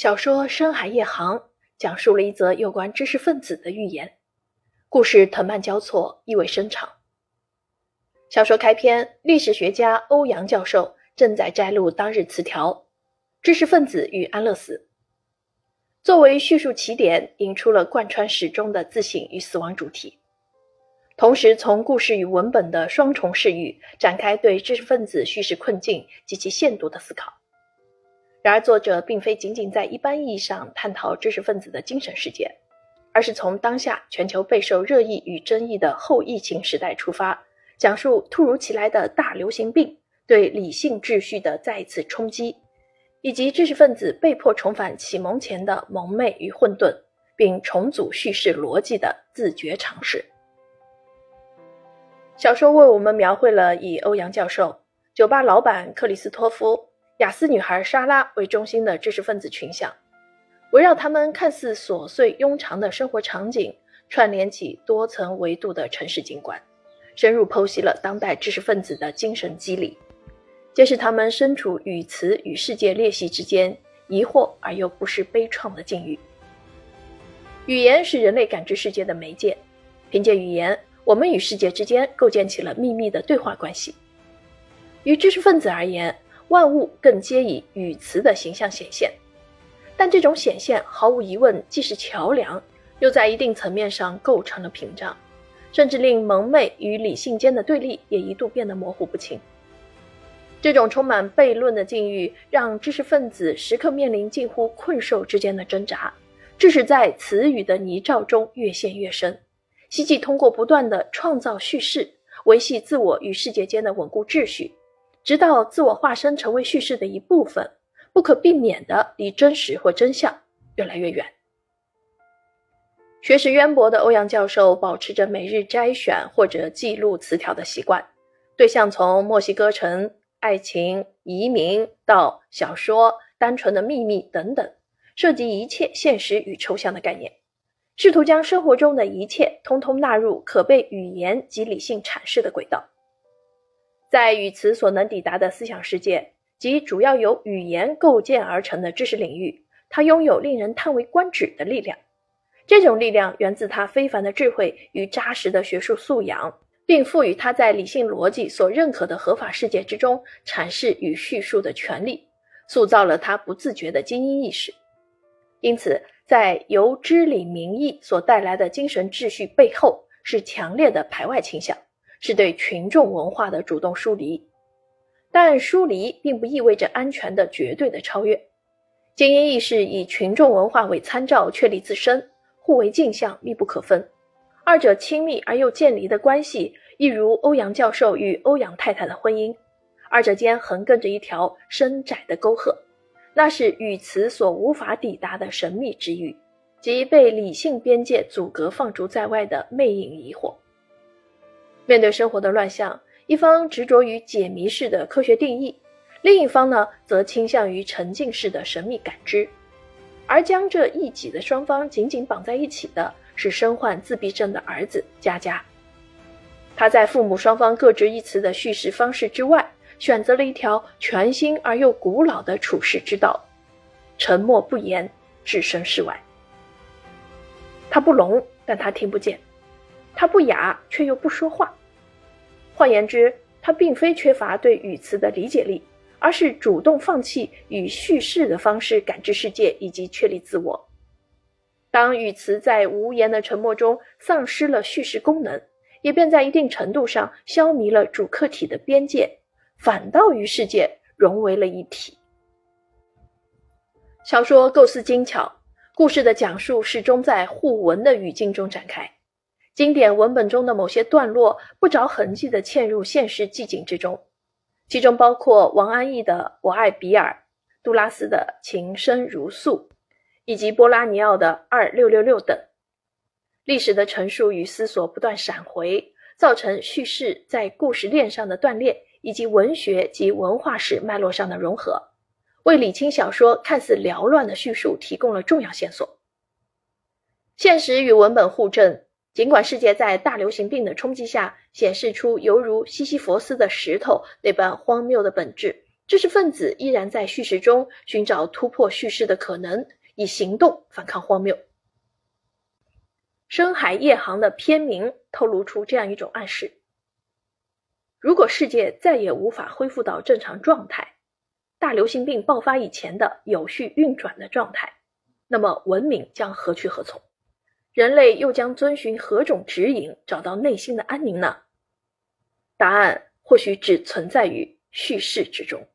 小说《深海夜航》讲述了一则有关知识分子的寓言，故事藤蔓交错，意味深长。小说开篇，历史学家欧阳教授正在摘录当日词条《知识分子与安乐死》，作为叙述起点，引出了贯穿始终的自省与死亡主题，同时从故事与文本的双重视域展开对知识分子叙事困境及其限度的思考。然而，作者并非仅仅在一般意义上探讨知识分子的精神世界，而是从当下全球备受热议与争议的后疫情时代出发，讲述突如其来的大流行病对理性秩序的再次冲击，以及知识分子被迫重返启蒙前的蒙昧与混沌，并重组叙事逻辑的自觉尝试。小说为我们描绘了以欧阳教授、酒吧老板克里斯托夫。雅思女孩莎拉为中心的知识分子群像，围绕他们看似琐碎庸常的生活场景，串联起多层维度的城市景观，深入剖析了当代知识分子的精神机理，揭示他们身处语词与世界裂隙之间，疑惑而又不失悲怆的境遇。语言是人类感知世界的媒介，凭借语言，我们与世界之间构建起了秘密的对话关系。于知识分子而言，万物更皆以语词的形象显现，但这种显现毫无疑问既是桥梁，又在一定层面上构成了屏障，甚至令蒙昧与理性间的对立也一度变得模糊不清。这种充满悖论的境遇，让知识分子时刻面临近乎困兽之间的挣扎，致使在词语的泥沼中越陷越深，希冀通过不断的创造叙事，维系自我与世界间的稳固秩序。直到自我化身成为叙事的一部分，不可避免地离真实或真相越来越远。学识渊博的欧阳教授保持着每日摘选或者记录词条的习惯，对象从墨西哥城、爱情、移民到小说、单纯的秘密等等，涉及一切现实与抽象的概念，试图将生活中的一切通通纳入可被语言及理性阐释的轨道。在语词所能抵达的思想世界及主要由语言构建而成的知识领域，它拥有令人叹为观止的力量。这种力量源自他非凡的智慧与扎实的学术素养，并赋予他在理性逻辑所认可的合法世界之中阐释与叙述的权利，塑造了他不自觉的精英意识。因此，在由知理名义所带来的精神秩序背后，是强烈的排外倾向。是对群众文化的主动疏离，但疏离并不意味着安全的绝对的超越。精英意识以群众文化为参照确立自身，互为镜像，密不可分。二者亲密而又渐离的关系，一如欧阳教授与欧阳太太的婚姻，二者间横亘着一条深窄的沟壑，那是语词所无法抵达的神秘之域，即被理性边界阻隔、放逐在外的魅影疑惑。面对生活的乱象，一方执着于解谜式的科学定义，另一方呢，则倾向于沉浸式的神秘感知。而将这一己的双方紧紧绑在一起的，是身患自闭症的儿子佳佳。他在父母双方各执一词的叙事方式之外，选择了一条全新而又古老的处世之道：沉默不言，置身事外。他不聋，但他听不见；他不哑，却又不说话。换言之，他并非缺乏对语词的理解力，而是主动放弃以叙事的方式感知世界以及确立自我。当语词在无言的沉默中丧失了叙事功能，也便在一定程度上消弭了主客体的边界，反倒与世界融为了一体。小说构思精巧，故事的讲述始终在互文的语境中展开。经典文本中的某些段落不着痕迹地嵌入现实寂景之中，其中包括王安忆的《我爱比尔》，杜拉斯的《情深如诉》，以及波拉尼奥的《二六六六》等。历史的陈述与思索不断闪回，造成叙事在故事链上的断裂，以及文学及文化史脉络上的融合，为理清小说看似缭乱的叙述提供了重要线索。现实与文本互证。尽管世界在大流行病的冲击下显示出犹如西西弗斯的石头那般荒谬的本质，知识分子依然在叙事中寻找突破叙事的可能，以行动反抗荒谬。深海夜航的片名透露出这样一种暗示：如果世界再也无法恢复到正常状态，大流行病爆发以前的有序运转的状态，那么文明将何去何从？人类又将遵循何种指引找到内心的安宁呢？答案或许只存在于叙事之中。